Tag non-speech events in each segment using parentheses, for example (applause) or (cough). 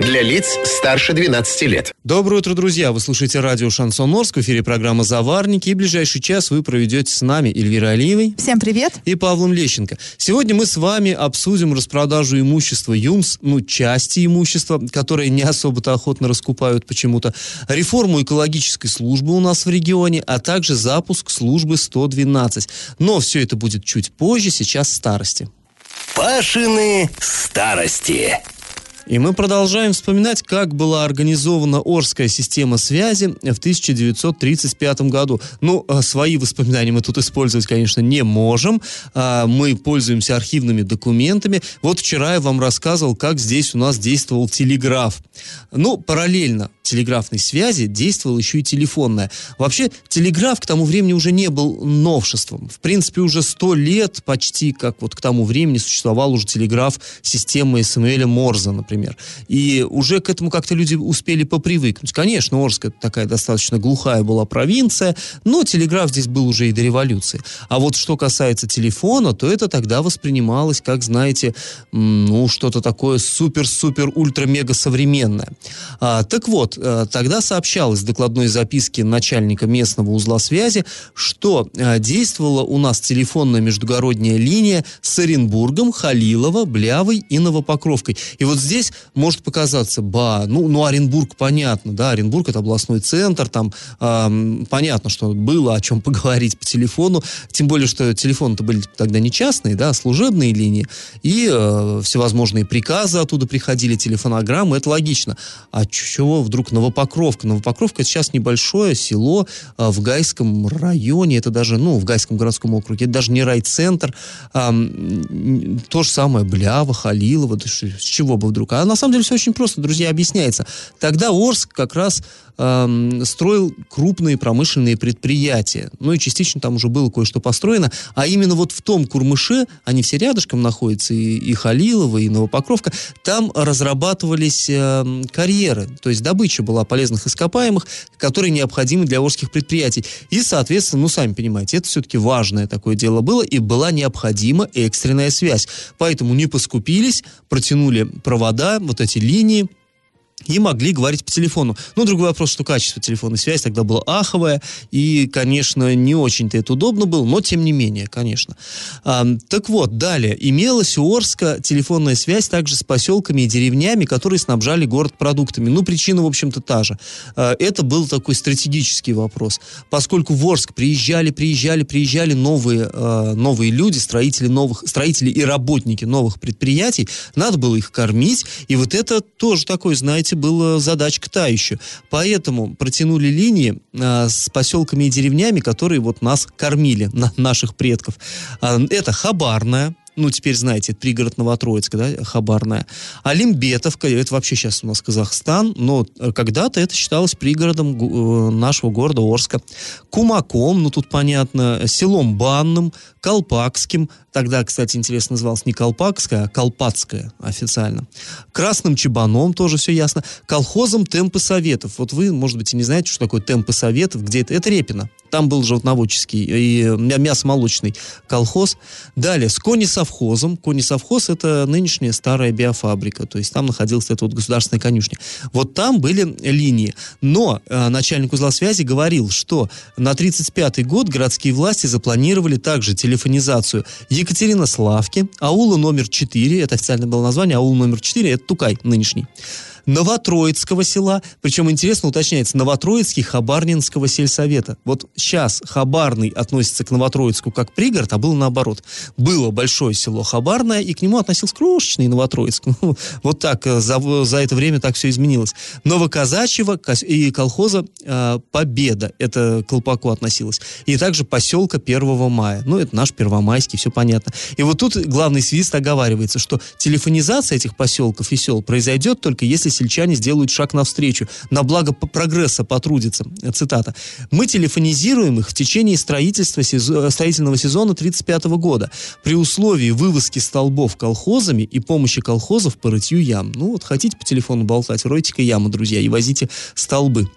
Для лиц старше 12 лет. Доброе утро, друзья! Вы слушаете радио «Шансон Орск», в эфире программа «Заварники», и ближайший час вы проведете с нами Эльвирой Алиевой. Всем привет! И Павлом Лещенко. Сегодня мы с вами обсудим распродажу имущества ЮМС, ну, части имущества, которые не особо-то охотно раскупают почему-то, реформу экологической службы у нас в регионе, а также запуск службы 112. Но все это будет чуть позже, сейчас старости. Пашины старости. И мы продолжаем вспоминать, как была организована Орская система связи в 1935 году. Ну, а свои воспоминания мы тут использовать, конечно, не можем. А, мы пользуемся архивными документами. Вот вчера я вам рассказывал, как здесь у нас действовал телеграф. Ну, параллельно телеграфной связи действовала еще и телефонная. Вообще, телеграф к тому времени уже не был новшеством. В принципе, уже сто лет почти, как вот к тому времени существовал уже телеграф системы Самуэля Морза, например. И уже к этому как-то люди успели попривыкнуть. Конечно, Орск это такая достаточно глухая была провинция, но телеграф здесь был уже и до революции. А вот что касается телефона, то это тогда воспринималось, как, знаете, ну, что-то такое супер-супер-ультра-мега современное. А, так вот, тогда сообщалось в докладной записке начальника местного узла связи, что э, действовала у нас телефонная междугородняя линия с Оренбургом, Халилово, Блявой и Новопокровкой. И вот здесь может показаться, ба, ну, ну Оренбург понятно, да, Оренбург это областной центр, там э, понятно, что было о чем поговорить по телефону, тем более, что телефоны-то были тогда не частные, да, а служебные линии, и э, всевозможные приказы оттуда приходили, телефонограммы, это логично. А чего вдруг Новопокровка. Новопокровка это сейчас небольшое село а, в Гайском районе, это даже, ну, в Гайском городском округе, это даже не райцентр, а, то же самое Блява, Халилова, с чего бы вдруг. А на самом деле все очень просто, друзья, объясняется. Тогда Орск как раз э, строил крупные промышленные предприятия. Ну и частично там уже было кое-что построено. А именно вот в том Курмыше, они все рядышком находятся, и, и Халилова, и Новопокровка, там разрабатывались э, карьеры. То есть добыча была полезных ископаемых, которые необходимы для орских предприятий. И, соответственно, ну, сами понимаете, это все-таки важное такое дело было, и была необходима экстренная связь. Поэтому не поскупились, протянули провода, вот эти линии, и могли говорить по телефону. Ну, другой вопрос, что качество телефонной связи тогда было аховое, и, конечно, не очень-то это удобно было, но тем не менее, конечно. А, так вот, далее, имелась у Орска телефонная связь также с поселками и деревнями, которые снабжали город продуктами. Ну, причина, в общем-то, та же. А, это был такой стратегический вопрос. Поскольку в Орск приезжали, приезжали, приезжали новые, а, новые люди, строители, новых, строители и работники новых предприятий, надо было их кормить, и вот это тоже такой, знаете, знаете, была задачка та еще. Поэтому протянули линии а, с поселками и деревнями, которые вот нас кормили, на, наших предков. А, это Хабарная, ну, теперь знаете, это пригород Новотроицка, да, Хабарная. А Лимбетовка, это вообще сейчас у нас Казахстан, но когда-то это считалось пригородом э, нашего города Орска. Кумаком, ну, тут понятно, селом Банным, Колпакским, тогда, кстати, интересно называлось не Колпакская, а Колпацкая официально. Красным Чебаном, тоже все ясно. Колхозом Темпы Советов. Вот вы, может быть, и не знаете, что такое Темпы Советов, где это? Это Репино. Там был животноводческий и мясомолочный колхоз. Далее, с Кони совхозом. Кони совхоз это нынешняя старая биофабрика. То есть там находилась эта вот государственная конюшня. Вот там были линии. Но э, начальник узла связи говорил, что на 35 год городские власти запланировали также телефонизацию Екатерина Славки, аула номер 4, это официальное было название, аул номер 4, это Тукай нынешний. Новотроицкого села, причем интересно уточняется, Новотроицкий Хабарнинского сельсовета. Вот сейчас Хабарный относится к Новотроицку как пригород, а было наоборот. Было большое село Хабарное, и к нему относился крошечный Новотроицк. (laughs) Ну, вот так э, за, за это время так все изменилось. Новоказачьего и колхоза э, Победа, это к Колпаку относилось. И также поселка 1 мая. Ну, это наш Первомайский, все понятно. И вот тут главный свист оговаривается, что телефонизация этих поселков и сел произойдет только если сельчане сделают шаг навстречу, на благо прогресса потрудятся. Цитата. «Мы телефонизируем их в течение строительства строительного сезона 1935 года при условии вывозки столбов колхозами и помощи колхозов по рытью ям». Ну вот хотите по телефону болтать, ройте-ка яму, друзья, и возите столбы.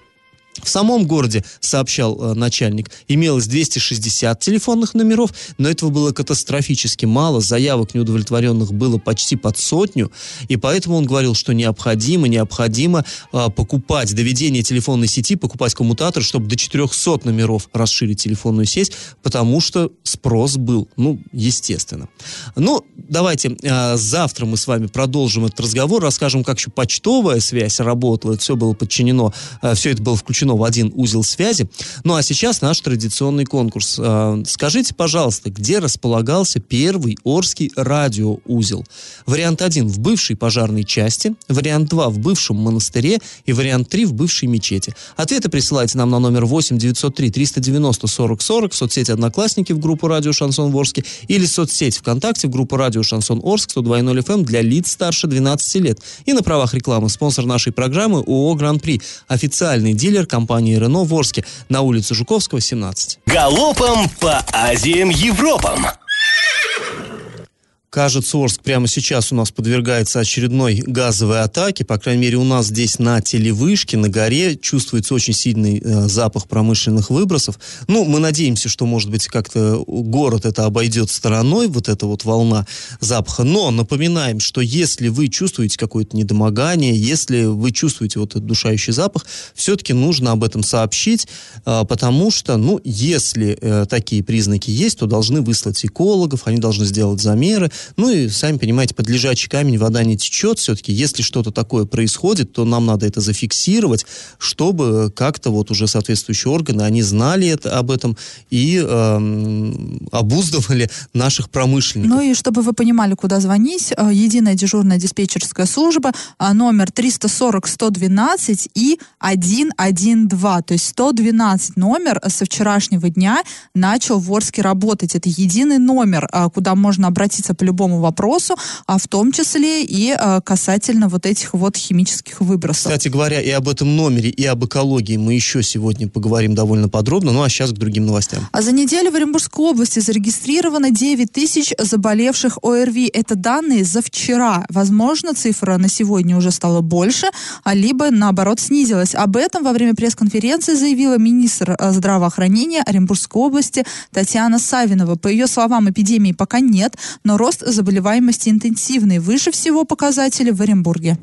В самом городе, сообщал э, начальник, имелось 260 телефонных номеров, но этого было катастрофически мало, заявок неудовлетворенных было почти под сотню, и поэтому он говорил, что необходимо, необходимо э, покупать доведение телефонной сети, покупать коммутатор, чтобы до 400 номеров расширить телефонную сеть, потому что спрос был, ну, естественно. Ну, давайте э, завтра мы с вами продолжим этот разговор, расскажем, как еще почтовая связь работала, это все было подчинено, э, все это было включено включено в один узел связи. Ну а сейчас наш традиционный конкурс. А, скажите, пожалуйста, где располагался первый Орский радиоузел? Вариант 1 в бывшей пожарной части, вариант 2 в бывшем монастыре и вариант 3 в бывшей мечети. Ответы присылайте нам на номер 8 903 390 40 40 в соцсети Одноклассники в группу Радио Шансон Ворске или соцсеть ВКонтакте в группу Радио Шансон Орск 102.0 FM эм для лиц старше 12 лет. И на правах рекламы спонсор нашей программы ООО «Гран-при», официальный дилер компании «Рено» в на улице Жуковского, 17. Галопом по Азиям Европам! Кажется, Орск прямо сейчас у нас подвергается очередной газовой атаке. По крайней мере, у нас здесь на телевышке, на горе чувствуется очень сильный э, запах промышленных выбросов. Ну, мы надеемся, что, может быть, как-то город это обойдет стороной, вот эта вот волна запаха. Но напоминаем, что если вы чувствуете какое-то недомогание, если вы чувствуете вот этот душающий запах, все-таки нужно об этом сообщить, э, потому что, ну, если э, такие признаки есть, то должны выслать экологов, они должны сделать замеры, ну и, сами понимаете, под лежачий камень вода не течет. Все-таки, если что-то такое происходит, то нам надо это зафиксировать, чтобы как-то вот уже соответствующие органы, они знали это, об этом и э, обуздывали наших промышленников. Ну и чтобы вы понимали, куда звонить, э, единая дежурная диспетчерская служба, э, номер 340-112 и 112. То есть 112 номер со вчерашнего дня начал в Орске работать. Это единый номер, э, куда можно обратиться по вопросу, а в том числе и э, касательно вот этих вот химических выбросов. Кстати говоря, и об этом номере, и об экологии мы еще сегодня поговорим довольно подробно. Ну а сейчас к другим новостям. А за неделю в Оренбургской области зарегистрировано 9 тысяч заболевших ОРВИ. Это данные за вчера. Возможно, цифра на сегодня уже стала больше, а либо наоборот снизилась. Об этом во время пресс-конференции заявила министр э, здравоохранения Оренбургской области Татьяна Савинова. По ее словам, эпидемии пока нет, но рост заболеваемости интенсивный. Выше всего показатели в Оренбурге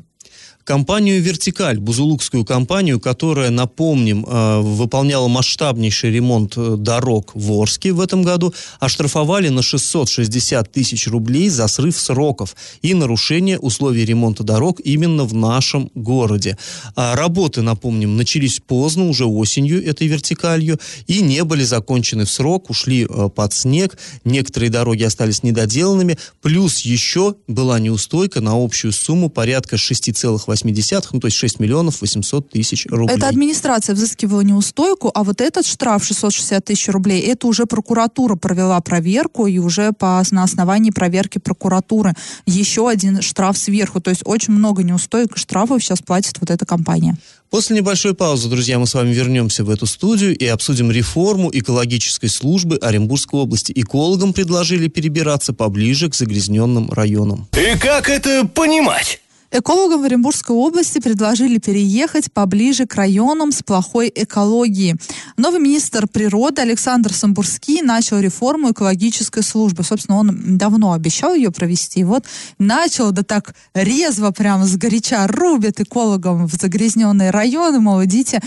компанию «Вертикаль», бузулукскую компанию, которая, напомним, э, выполняла масштабнейший ремонт э, дорог в Орске в этом году, оштрафовали на 660 тысяч рублей за срыв сроков и нарушение условий ремонта дорог именно в нашем городе. А работы, напомним, начались поздно, уже осенью этой «Вертикалью», и не были закончены в срок, ушли э, под снег, некоторые дороги остались недоделанными, плюс еще была неустойка на общую сумму порядка 6,8 0,8, ну то есть 6 миллионов 800 тысяч рублей. Это администрация взыскивала неустойку, а вот этот штраф 660 тысяч рублей, это уже прокуратура провела проверку, и уже по, на основании проверки прокуратуры еще один штраф сверху. То есть очень много неустоек и штрафов сейчас платит вот эта компания. После небольшой паузы, друзья, мы с вами вернемся в эту студию и обсудим реформу экологической службы Оренбургской области. Экологам предложили перебираться поближе к загрязненным районам. И как это понимать? Экологам в Оренбургской области предложили переехать поближе к районам с плохой экологией. Новый министр природы Александр Самбурский начал реформу экологической службы. Собственно, он давно обещал ее провести. Вот начал, да так резво, прямо с горяча рубит экологам в загрязненные районы, мол, идите.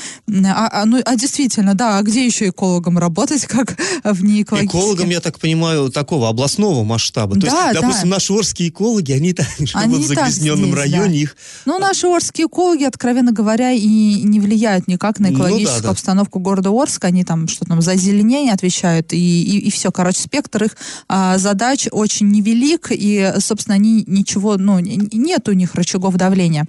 А, а, ну, а действительно, да, а где еще экологам работать, (laughs) как в неэкологических? Экологам, я так понимаю, такого областного масштаба. То да, есть, допустим, да. наши орские экологи, они (laughs) так живут в загрязненном районе районе их... Ну, наши орские экологи, откровенно говоря, и не влияют никак на экологическую ну, да, да. обстановку города Орска. Они там что там за озеленение отвечают, и, и, и все. Короче, спектр их а, задач очень невелик, и, собственно, они ничего, ну, нет у них рычагов давления.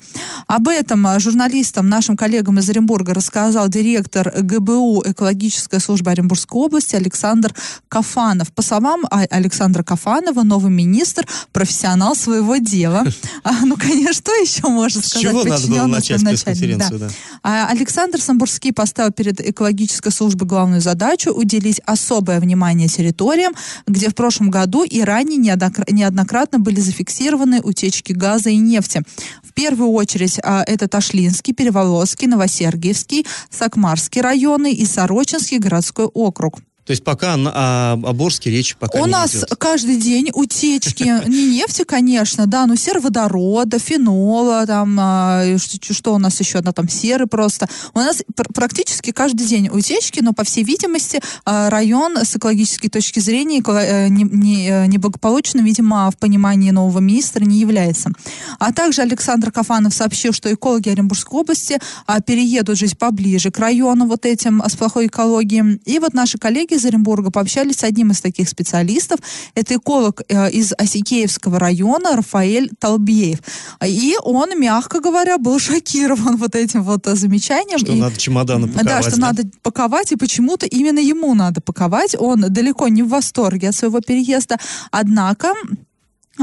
Об этом журналистам, нашим коллегам из Оренбурга рассказал директор ГБУ экологической службы Оренбургской области Александр Кафанов. По словам Александра Кафанова, новый министр профессионал своего дела. (laughs) А, ну, конечно, что еще можно сказать? С чего надо было начать пресс-конференцию? Да. Да. А Александр Самбурский поставил перед экологической службой главную задачу уделить особое внимание территориям, где в прошлом году и ранее неоднократно были зафиксированы утечки газа и нефти. В первую очередь а, это Ташлинский, Переволоцкий, Новосергиевский, Сакмарский районы и Сорочинский городской округ. То есть пока о, о Борске речь пока У не нас идет. каждый день утечки, (laughs) не нефти, конечно, да, но сероводорода, фенола, там, а, что у нас еще, одна там, серы просто. У нас практически каждый день утечки, но, по всей видимости, а, район с экологической точки зрения э, не, не видимо, в понимании нового министра не является. А также Александр Кафанов сообщил, что экологи Оренбургской области а, переедут жить поближе к району вот этим с плохой экологией. И вот наши коллеги из Оренбурга пообщались с одним из таких специалистов. Это эколог э, из Осикеевского района Рафаэль Толбеев. И он, мягко говоря, был (laughs) шокирован вот этим вот э, замечанием. Что и, надо чемоданы паковать. Да, что да? надо паковать, и почему-то именно ему надо паковать. Он далеко не в восторге от своего переезда. Однако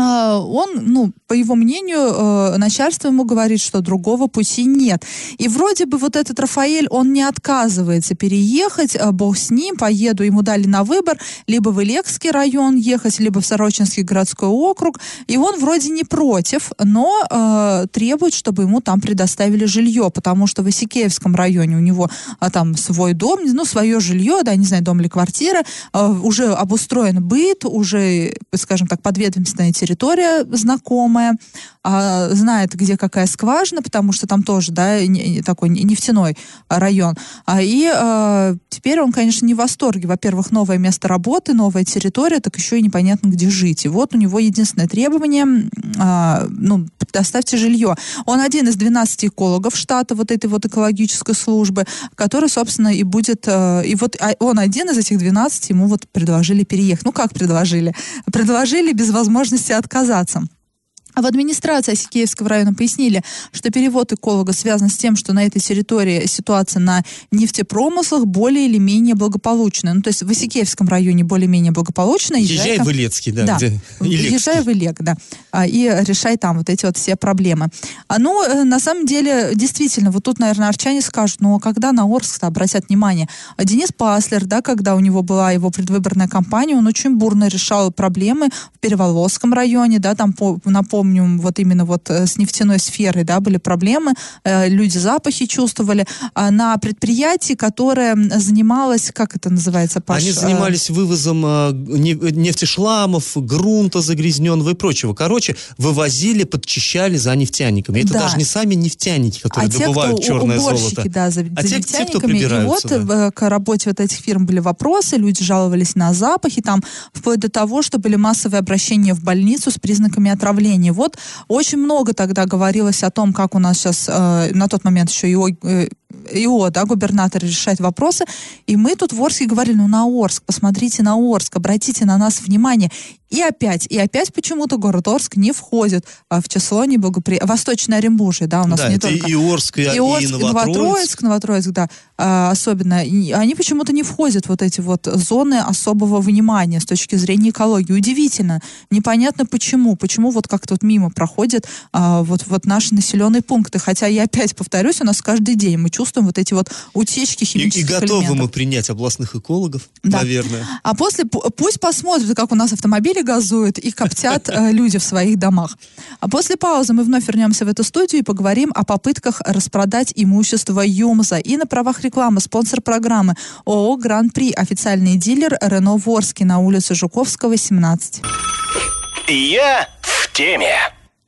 он, ну, по его мнению, э, начальство ему говорит, что другого пути нет. И вроде бы вот этот Рафаэль, он не отказывается переехать, э, бог с ним, поеду, ему дали на выбор, либо в Илекский район ехать, либо в Сорочинский городской округ, и он вроде не против, но э, требует, чтобы ему там предоставили жилье, потому что в Исикеевском районе у него э, там свой дом, ну, свое жилье, да, не знаю, дом или квартира, э, уже обустроен быт, уже, скажем так, подведомственная территория знакомая, а, знает, где какая скважина, потому что там тоже, да, не, такой нефтяной район. А, и а, теперь он, конечно, не в восторге. Во-первых, новое место работы, новая территория, так еще и непонятно, где жить. И вот у него единственное требование, а, ну, предоставьте жилье. Он один из 12 экологов штата вот этой вот экологической службы, который, собственно, и будет, а, и вот а, он один из этих 12, ему вот предложили переехать. Ну, как предложили? Предложили без возможности отказаться. А в администрации Осикеевского района пояснили, что перевод эколога связан с тем, что на этой территории ситуация на нефтепромыслах более или менее благополучная. Ну, то есть в Осикеевском районе более-менее благополучно. Езжай, езжай в Илецкий, да. да. Где? Езжай в Илек, да. А, и решай там вот эти вот все проблемы. А, ну, э, на самом деле, действительно, вот тут, наверное, арчане скажут, ну, а когда на Орск обратят внимание? Денис Паслер, да, когда у него была его предвыборная кампания, он очень бурно решал проблемы в Переволосском районе, да, там по, на помню, вот именно вот э, с нефтяной сферой, да, были проблемы, э, люди запахи чувствовали. А на предприятии, которое занималось, как это называется, Паш? Они э, занимались вывозом нефтешламов, грунта загрязненного и прочего. Короче, вывозили, подчищали за нефтяниками. Это да. даже не сами нефтяники, которые а добывают те, кто черное золото. Да, за, а за те, те, кто прибираются. И вот да. к работе вот этих фирм были вопросы, люди жаловались на запахи, там, вплоть до того, что были массовые обращения в больницу с признаками отравления вот очень много тогда говорилось о том, как у нас сейчас э, на тот момент еще ИО, э, ИО, да, губернатор решать вопросы. И мы тут в Орске говорили, ну на Орск, посмотрите на Орск, обратите на нас внимание. И опять, и опять почему-то город Орск не входит а, в число неблагопри... Восточное Оренбуржье, да, у нас да, не только... и Орск, и, и, Орск, и Новотроицк. Новотроицк, Новотроицк, да, а, особенно. Они почему-то не входят вот эти вот зоны особого внимания с точки зрения экологии. Удивительно. Непонятно почему. Почему вот как-то вот мимо проходят а, вот, вот наши населенные пункты. Хотя я опять повторюсь, у нас каждый день мы чувствуем вот эти вот утечки химических И, и готовы элементов. мы принять областных экологов, да. наверное. А после пусть посмотрят, как у нас автомобили газуют и коптят э, люди в своих домах. А после паузы мы вновь вернемся в эту студию и поговорим о попытках распродать имущество ЮМЗа. И на правах рекламы спонсор программы ООО «Гран-при», официальный дилер Рено Ворский на улице Жуковского, 17. Я в теме.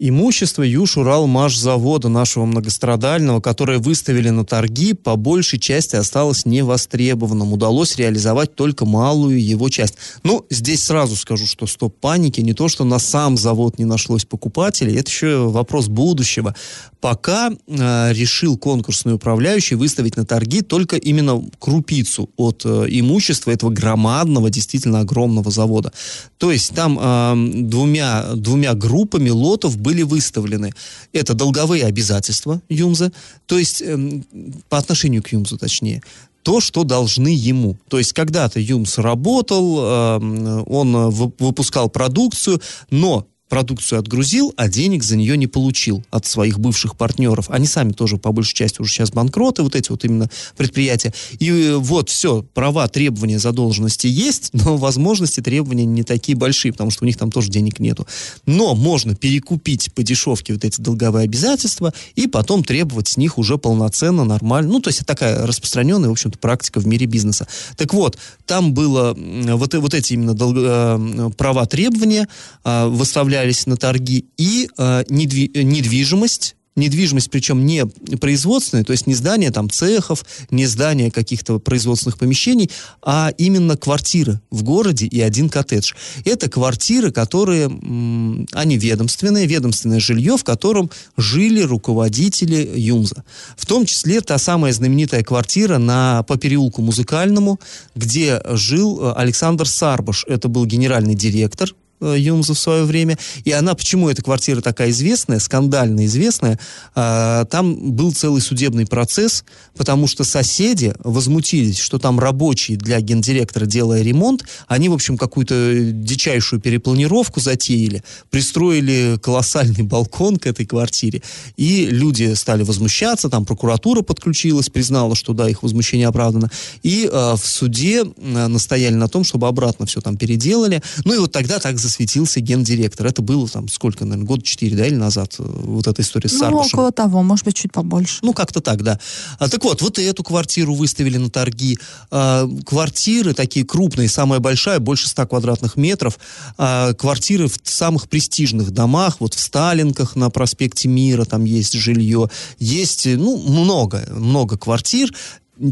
Имущество Юж-Урал-Машзавода нашего многострадального, которое выставили на торги, по большей части осталось невостребованным. Удалось реализовать только малую его часть. Ну, здесь сразу скажу, что стоп паники. Не то, что на сам завод не нашлось покупателей, это еще вопрос будущего. Пока э, решил конкурсный управляющий выставить на торги только именно крупицу от э, имущества этого громадного, действительно огромного завода. То есть там э, двумя, двумя группами лотов были выставлены. Это долговые обязательства Юмза, то есть э, по отношению к Юмзу точнее, то, что должны ему. То есть когда-то Юмс работал, э, он выпускал продукцию, но продукцию отгрузил, а денег за нее не получил от своих бывших партнеров. Они сами тоже, по большей части, уже сейчас банкроты, вот эти вот именно предприятия. И э, вот все, права, требования задолженности есть, но возможности требования не такие большие, потому что у них там тоже денег нету. Но можно перекупить по дешевке вот эти долговые обязательства и потом требовать с них уже полноценно, нормально. Ну, то есть это такая распространенная, в общем-то, практика в мире бизнеса. Так вот, там было вот, вот эти именно долго, э, права требования э, выставлялись на торги и э, недвижимость недвижимость, причем не производственная, то есть не здание там цехов, не здание каких-то производственных помещений, а именно квартиры в городе и один коттедж. Это квартиры, которые, они ведомственные, ведомственное жилье, в котором жили руководители ЮМЗа. В том числе та самая знаменитая квартира на, по переулку Музыкальному, где жил э, Александр Сарбаш. Это был генеральный директор Э, Юмза в свое время. И она, почему эта квартира такая известная, скандально известная, э, там был целый судебный процесс, потому что соседи возмутились, что там рабочие для гендиректора, делая ремонт, они, в общем, какую-то дичайшую перепланировку затеяли, пристроили колоссальный балкон к этой квартире, и люди стали возмущаться, там прокуратура подключилась, признала, что да, их возмущение оправдано, и э, в суде э, настояли на том, чтобы обратно все там переделали. Ну и вот тогда так засветился гендиректор. Это было там сколько, наверное, год четыре, да, или назад, э, вот эта история с ну, Сарбашем. около того, может быть, чуть побольше. Ну, как-то так, да. А, так вот, вот и эту квартиру выставили на торги. А, квартиры такие крупные, самая большая, больше 100 квадратных метров. А, квартиры в самых престижных домах, вот в Сталинках на проспекте Мира там есть жилье. Есть, ну, много, много квартир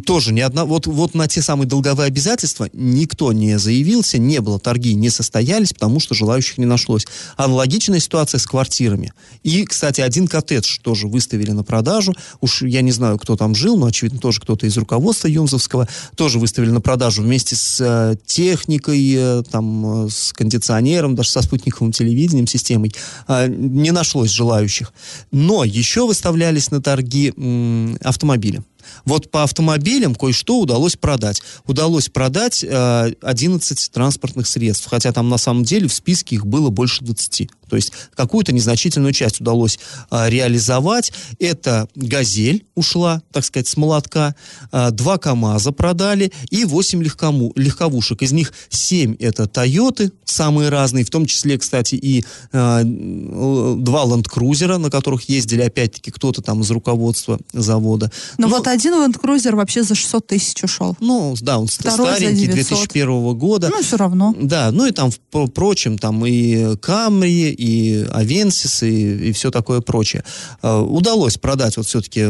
тоже ни одна, вот, вот на те самые долговые обязательства никто не заявился, не было, торги не состоялись, потому что желающих не нашлось. Аналогичная ситуация с квартирами. И, кстати, один коттедж тоже выставили на продажу. Уж я не знаю, кто там жил, но, очевидно, тоже кто-то из руководства Юмзовского тоже выставили на продажу вместе с э, техникой, э, там, э, с кондиционером, даже со спутниковым телевидением, системой. Э, не нашлось желающих. Но еще выставлялись на торги м, автомобили. Вот по автомобилям кое-что удалось продать. Удалось продать э, 11 транспортных средств, хотя там на самом деле в списке их было больше 20. То есть какую-то незначительную часть удалось э, реализовать. Это «Газель» ушла, так сказать, с молотка, э, два КАМАЗа продали и 8 легкому, легковушек. Из них 7 это «Тойоты», самые разные, в том числе, кстати, и э, два «Ландкрузера», на которых ездили опять-таки кто-то там из руководства завода. Но ну, вот один Cruiser вообще за 600 тысяч ушел. Ну, да, он Второй старенький, 2001 года. Ну, все равно. Да, ну и там, впрочем, там и Камри, и Авенсис, и, и все такое прочее. Uh, удалось продать вот все-таки,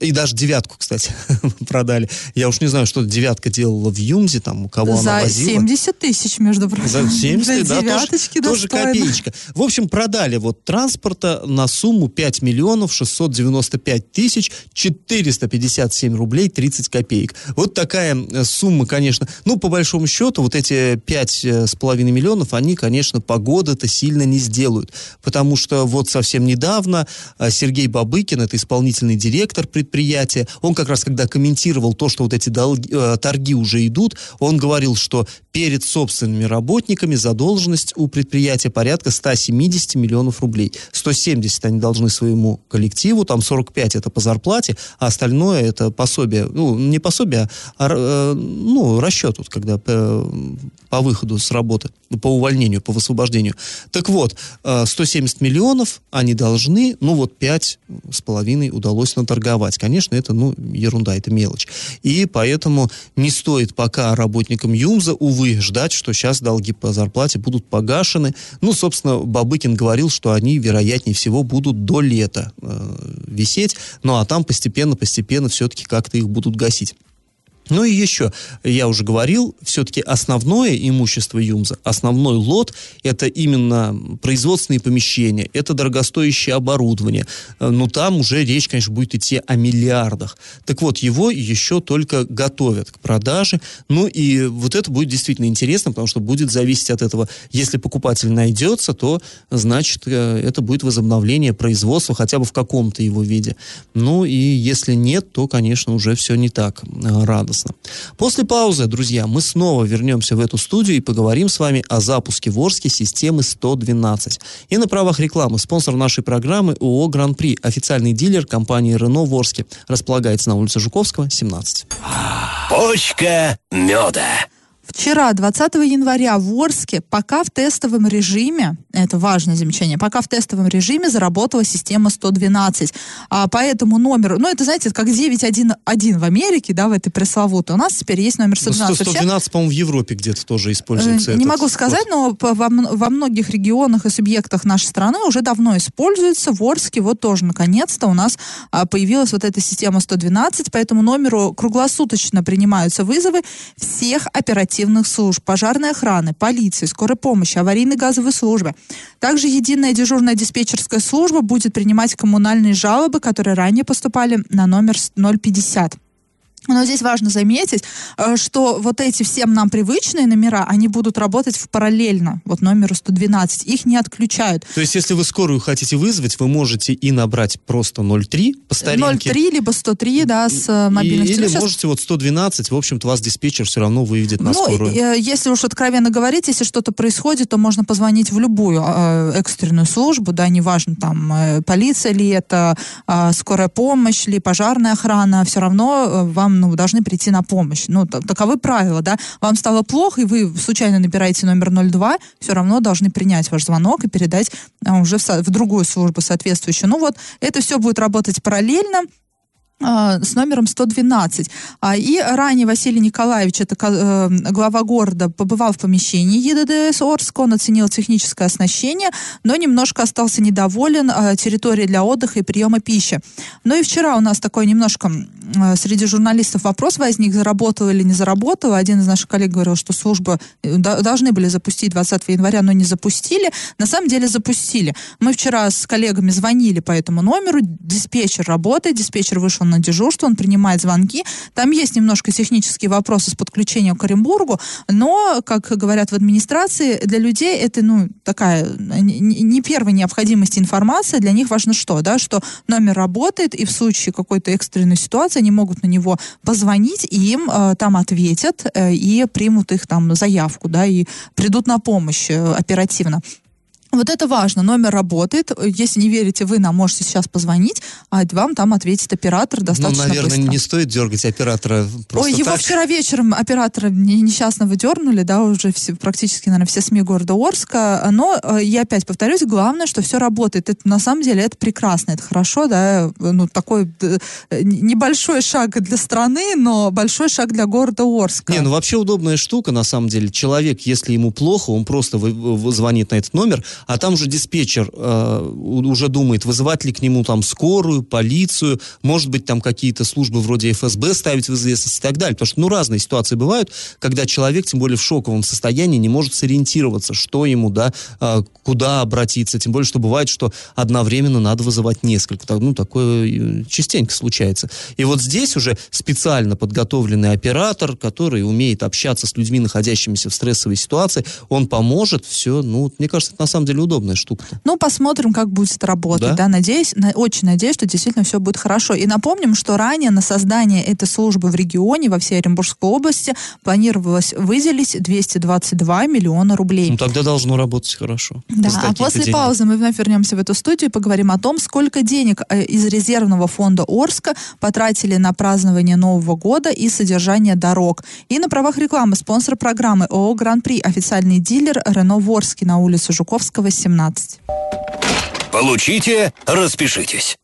и даже девятку, кстати, (laughs) продали. Я уж не знаю, что девятка делала в Юмзе, там, у кого за она возила. За 70 тысяч, между прочим. За 70, да, тоже, тоже копеечка. В общем, продали вот транспорта на сумму 5 миллионов 695 тысяч 450 57 рублей 30 копеек. Вот такая э, сумма, конечно. Ну, по большому счету, вот эти 5,5 э, миллионов, они, конечно, погода-то сильно не сделают. Потому что вот совсем недавно э, Сергей Бабыкин, это исполнительный директор предприятия, он как раз, когда комментировал то, что вот эти долги, торги уже идут, он говорил, что перед собственными работниками задолженность у предприятия порядка 170 миллионов рублей. 170 они должны своему коллективу, там 45 это по зарплате, а остальное это пособие, ну, не пособие, а э, ну, расчет, вот, когда по, по выходу с работы, по увольнению, по высвобождению. Так вот, 170 э, миллионов они должны, ну, вот 5 с половиной удалось наторговать. Конечно, это, ну, ерунда, это мелочь. И поэтому не стоит пока работникам ЮМЗа, увы, ждать, что сейчас долги по зарплате будут погашены. Ну, собственно, Бабыкин говорил, что они, вероятнее всего, будут до лета э, висеть, ну, а там постепенно-постепенно все-таки как-то их будут гасить. Ну и еще, я уже говорил, все-таки основное имущество ЮМЗа, основной лот, это именно производственные помещения, это дорогостоящее оборудование. Э, Но там уже речь, конечно, будет идти о миллиардах. Так вот, его еще только готовят к продаже. Ну и вот это будет действительно интересно, потому что будет зависеть от этого. Если покупатель найдется, то, значит, э, это будет возобновление производства хотя бы в каком-то его виде. Ну и если нет, то, конечно, уже все не так э, радостно. Радостно. После паузы, друзья, мы снова вернемся в эту студию и поговорим с вами о запуске в Орске системы 112. И на правах рекламы спонсор нашей программы ООО «Гран-при», официальный дилер компании «Рено» в Орске. Располагается на улице Жуковского, 17. Почка меда. Вчера, 20 января, в Орске пока в тестовом режиме, это важное замечание, пока в тестовом режиме заработала система 112. А по этому номеру, ну это, знаете, как 911 в Америке, да, в этой пресловутой, у нас теперь есть номер 112. 112, по-моему, в Европе где-то тоже используется. Э, не могу сказать, но во, во многих регионах и субъектах нашей страны уже давно используется. В Орске вот тоже, наконец-то, у нас а, появилась вот эта система 112, по этому номеру круглосуточно принимаются вызовы всех оперативных оперативных служб, пожарной охраны, полиции, скорой помощи, аварийной газовой службы. Также единая дежурная диспетчерская служба будет принимать коммунальные жалобы, которые ранее поступали на номер 050. Но здесь важно заметить, э, что вот эти всем нам привычные номера, они будут работать в параллельно, вот номеру 112, их не отключают. То есть, если вы скорую хотите вызвать, вы можете и набрать просто 03 по старинке. 03, либо 103, да, с э, мобильных Или Сейчас... можете вот 112, в общем-то, вас диспетчер все равно выведет на ну, скорую. Э, если уж откровенно говорить, если что-то происходит, то можно позвонить в любую э, экстренную службу, да, неважно, там, э, полиция ли это, э, скорая помощь ли, пожарная охрана, все равно э, ну, должны прийти на помощь. Ну, таковы правила, да. Вам стало плохо, и вы случайно набираете номер 02, все равно должны принять ваш звонок и передать а, уже в другую службу соответствующую. Ну вот, это все будет работать параллельно. А, с номером 112. А, и ранее Василий Николаевич, это э, глава города, побывал в помещении ЕДДС Орск, он оценил техническое оснащение, но немножко остался недоволен а, территорией для отдыха и приема пищи. Ну и вчера у нас такой немножко среди журналистов вопрос возник, заработала или не заработала. Один из наших коллег говорил, что службы э, должны были запустить 20 января, но не запустили. На самом деле запустили. Мы вчера с коллегами звонили по этому номеру, диспетчер работает, диспетчер вышел на дежурство, он принимает звонки. Там есть немножко технические вопросы с подключением к Оренбургу, но, как говорят в администрации, для людей это, ну, такая не первой необходимости информация. Для них важно что, да, что номер работает, и в случае какой-то экстренной ситуации они могут на него позвонить, и им э, там ответят, э, и примут их там заявку, да, и придут на помощь э, оперативно. Вот это важно, номер работает. Если не верите, вы нам можете сейчас позвонить, а вам там ответит оператор ну, достаточно Ну, наверное, быстро. не стоит дергать оператора просто Ой, его так. вчера вечером оператора несчастного дернули, да, уже все, практически, наверное, все СМИ города Орска. Но э, я опять повторюсь, главное, что все работает. Это на самом деле это прекрасно, это хорошо, да, ну, такой э, небольшой шаг для страны, но большой шаг для города Орска. Не, ну вообще удобная штука, на самом деле. Человек, если ему плохо, он просто звонит на этот номер, а там же диспетчер э, уже думает, вызывать ли к нему там скорую, полицию, может быть, там какие-то службы вроде ФСБ ставить в известность и так далее. Потому что, ну, разные ситуации бывают, когда человек, тем более в шоковом состоянии, не может сориентироваться, что ему, да, э, куда обратиться. Тем более, что бывает, что одновременно надо вызывать несколько. Ну, такое э, частенько случается. И вот здесь уже специально подготовленный оператор, который умеет общаться с людьми, находящимися в стрессовой ситуации, он поможет, все, ну, мне кажется, это на самом деле удобная штука. -то. Ну, посмотрим, как будет работать. Да? Да, надеюсь, на, очень надеюсь, что действительно все будет хорошо. И напомним, что ранее на создание этой службы в регионе, во всей Оренбургской области, планировалось выделить 222 миллиона рублей. Ну, тогда должно работать хорошо. Да, а после денег. паузы мы вновь вернемся в эту студию и поговорим о том, сколько денег э, из резервного фонда Орска потратили на празднование Нового года и содержание дорог. И на правах рекламы спонсор программы ООО «Гран-при» официальный дилер Рено Ворский на улице Жуковского, 17. Получите, распишитесь.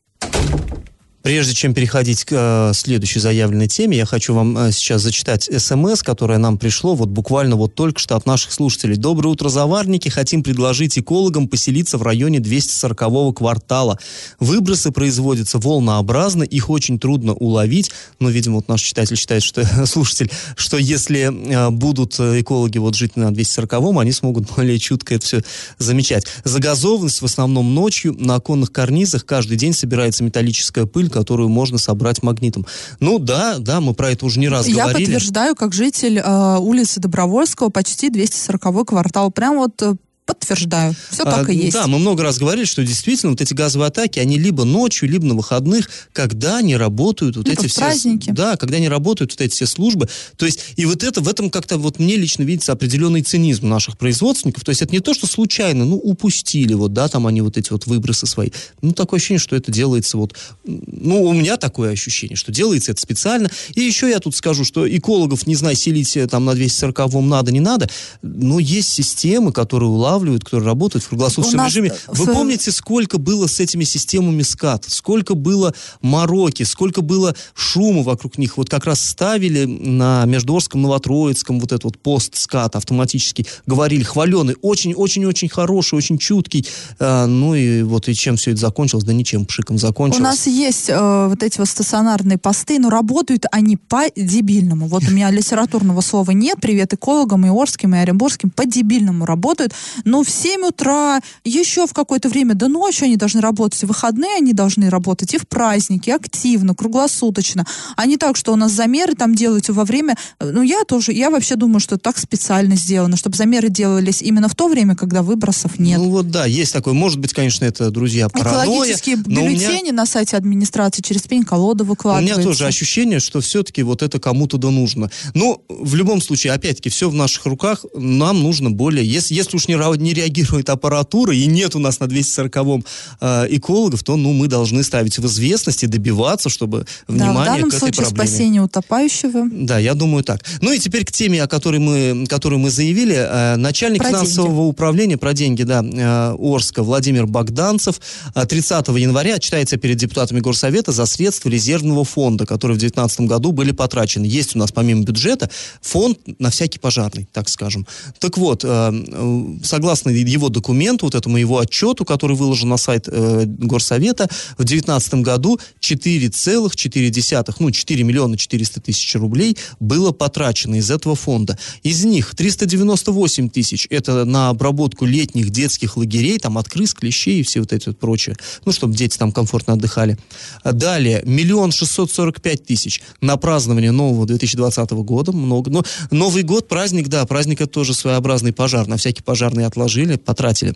Прежде чем переходить к э, следующей заявленной теме, я хочу вам э, сейчас зачитать смс, которое нам пришло вот буквально вот только что от наших слушателей. Доброе утро, заварники. Хотим предложить экологам поселиться в районе 240-го квартала. Выбросы производятся волнообразно, их очень трудно уловить. Но, видимо, вот наш читатель считает, что (laughs) слушатель, что если э, будут экологи вот жить на 240-м, они смогут более чутко это все замечать. Загазованность в основном ночью. На оконных карнизах каждый день собирается металлическая пыль, которую можно собрать магнитом. Ну да, да, мы про это уже не раз Я говорили. Я подтверждаю, как житель э, улицы Добровольского, почти 240 квартал. Прям вот э, Подтверждаю. Все так а, и есть. Да, мы много раз говорили, что действительно вот эти газовые атаки, они либо ночью, либо на выходных, когда не работают вот либо эти все... праздники. Да, когда не работают вот эти все службы. То есть, и вот это, в этом как-то вот мне лично видится определенный цинизм наших производственников. То есть, это не то, что случайно, ну, упустили вот, да, там они вот эти вот выбросы свои. Ну, такое ощущение, что это делается вот... Ну, у меня такое ощущение, что делается это специально. И еще я тут скажу, что экологов, не знаю, селить там на 240-м надо, не надо, но есть системы, которые улавливают, которые работают в круглосуточном режиме. Вы в... помните, сколько было с этими системами скат? Сколько было мороки, сколько было шума вокруг них? Вот как раз ставили на Междуорском, Новотроицком вот этот вот пост скат автоматический, говорили, хваленый, очень-очень-очень хороший, очень чуткий. А, ну и вот и чем все это закончилось? Да ничем, пшиком закончилось. У нас есть э, вот эти вот стационарные посты, но работают они по-дебильному. Вот у меня литературного слова нет. Привет экологам и Орским, и Оренбургским. По-дебильному работают. Но в 7 утра, еще в какое-то время до ночи они должны работать. В выходные они должны работать и в праздники, активно, круглосуточно. А не так, что у нас замеры там делаются во время... Ну, я тоже, я вообще думаю, что так специально сделано, чтобы замеры делались именно в то время, когда выбросов нет. Ну вот да, есть такое. Может быть, конечно, это, друзья, паранойя. Экологические бюллетени меня... на сайте администрации через пень-колоду выкладываются. У меня тоже ощущение, что все-таки вот это кому-то да нужно. Но в любом случае, опять-таки, все в наших руках. Нам нужно более... Если, если уж не, не реагирует аппаратура, и нет у нас на 240-м э, экологов, то ну, мы должны ставить в известность и добиваться, чтобы внимание да, в данном к этой случае проблеме. спасение утопающего. Да, я думаю так. Ну и теперь к теме, о которой мы, которую мы заявили. Э, начальник про финансового деньги. управления про деньги, да, э, Орска Владимир Богданцев 30 э, января отчитается перед депутатами Горсовета за средства резервного фонда, которые в 2019 году были потрачены. Есть у нас помимо бюджета фонд на всякий пожарный, так скажем. Так вот, э, э согласно его документу, вот этому его отчету, который выложен на сайт э, Горсовета, в 2019 году 4,4, ну, 4 миллиона 400 тысяч рублей было потрачено из этого фонда. Из них 398 тысяч это на обработку летних детских лагерей, там от клещей и все вот эти вот прочее. Ну, чтобы дети там комфортно отдыхали. Далее, миллион шестьсот сорок пять тысяч на празднование нового 2020 года. Много. Но Новый год, праздник, да, праздник это тоже своеобразный пожар. На всякий пожарный отложили, потратили.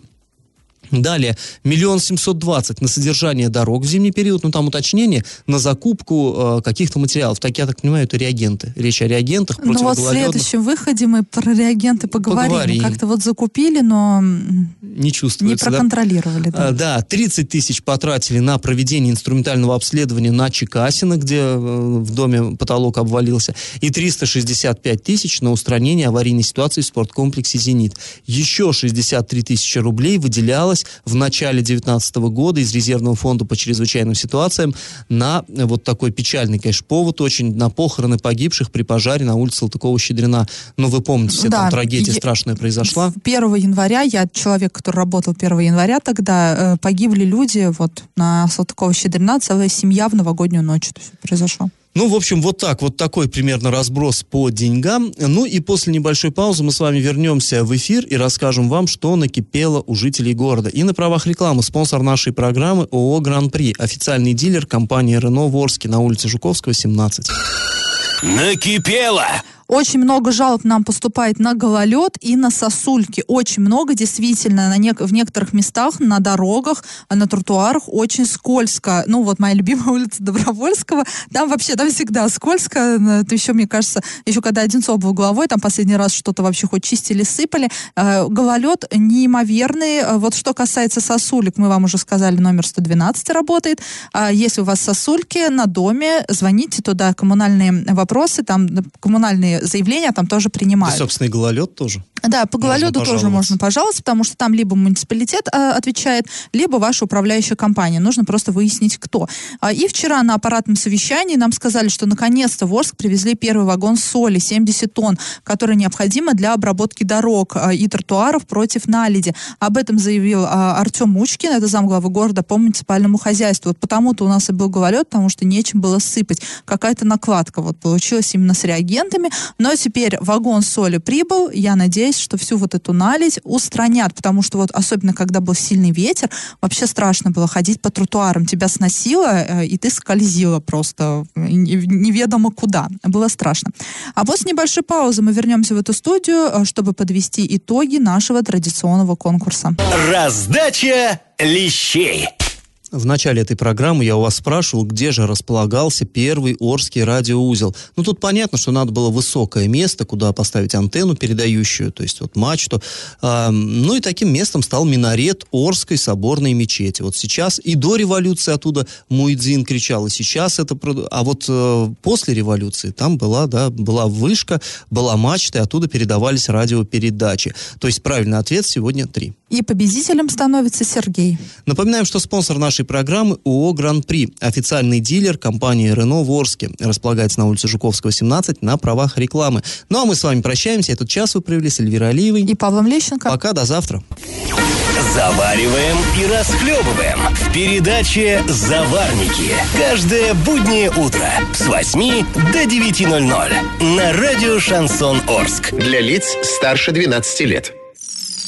Далее, миллион семьсот двадцать на содержание дорог в зимний период, ну там уточнение, на закупку э, каких-то материалов. Так, я так понимаю, это реагенты. Речь о реагентах Ну вот в следующем выходе мы про реагенты поговорим. поговорим. Как-то вот закупили, но не чувствуется. Не проконтролировали. Да, да. А, да 30 тысяч потратили на проведение инструментального обследования на Чекасина, где э, в доме потолок обвалился, и 365 тысяч на устранение аварийной ситуации в спорткомплексе «Зенит». Еще 63 тысячи рублей выделялось выделялось в начале 2019 года из резервного фонда по чрезвычайным ситуациям на э, вот такой печальный, конечно, повод очень, на похороны погибших при пожаре на улице Салтыкова-Щедрина. Ну, вы помните, все, да, там трагедия я, страшная произошла. 1 января, я человек, который работал 1 января тогда, э, погибли люди вот на Салтыкова-Щедрина, целая семья в новогоднюю ночь это все произошло. Ну, в общем, вот так, вот такой примерно разброс по деньгам. Ну и после небольшой паузы мы с вами вернемся в эфир и расскажем вам, что накипело у жителей города. И на правах рекламы спонсор нашей программы ООО «Гран-при», официальный дилер компании «Рено» в на улице Жуковского, 17. Накипело! Очень много жалоб нам поступает на гололед и на сосульки. Очень много, действительно, на не- в некоторых местах, на дорогах, на тротуарах очень скользко. Ну, вот моя любимая улица Добровольского, там вообще, там всегда скользко. Это еще, мне кажется, еще когда Одинцов был главой, там последний раз что-то вообще хоть чистили, сыпали. Э, гололед неимоверный. Э, вот что касается сосулек, мы вам уже сказали, номер 112 работает. А если у вас сосульки на доме, звоните туда, коммунальные вопросы, там коммунальные заявления там тоже принимают. И, собственно, и гололед тоже. Да, по гололеду тоже можно пожаловаться, потому что там либо муниципалитет э, отвечает, либо ваша управляющая компания. Нужно просто выяснить, кто. А, и вчера на аппаратном совещании нам сказали, что наконец-то в Орск привезли первый вагон соли, 70 тонн, который необходимо для обработки дорог э, и тротуаров против наледи. Об этом заявил э, Артем Мучкин, это замглавы города по муниципальному хозяйству. Вот потому-то у нас и был гололед, потому что нечем было сыпать. Какая-то накладка вот получилась именно с реагентами. Но теперь вагон соли прибыл, я надеюсь, что всю вот эту наледь устранят, потому что вот особенно когда был сильный ветер, вообще страшно было ходить по тротуарам, тебя сносило, э, и ты скользила просто неведомо куда. Было страшно. А после небольшой паузы мы вернемся в эту студию, э, чтобы подвести итоги нашего традиционного конкурса. Раздача лещей. В начале этой программы я у вас спрашивал, где же располагался первый Орский радиоузел. Ну, тут понятно, что надо было высокое место, куда поставить антенну передающую, то есть вот мачту. А, ну, и таким местом стал минарет Орской соборной мечети. Вот сейчас и до революции оттуда Муэдзин кричал, и сейчас это... А вот э, после революции там была, да, была вышка, была мачта, и оттуда передавались радиопередачи. То есть правильный ответ сегодня три. И победителем становится Сергей. Напоминаем, что спонсор нашей программы ООО «Гран-при», официальный дилер компании «Рено» в Орске. Располагается на улице Жуковского, 17, на правах рекламы. Ну а мы с вами прощаемся. Этот час вы провели с Эльвирой Алиевой. И Павлом Лещенко. Пока, до завтра. Завариваем и расхлебываем в передаче «Заварники». Каждое буднее утро с 8 до 9.00 на радио «Шансон Орск». Для лиц старше 12 лет.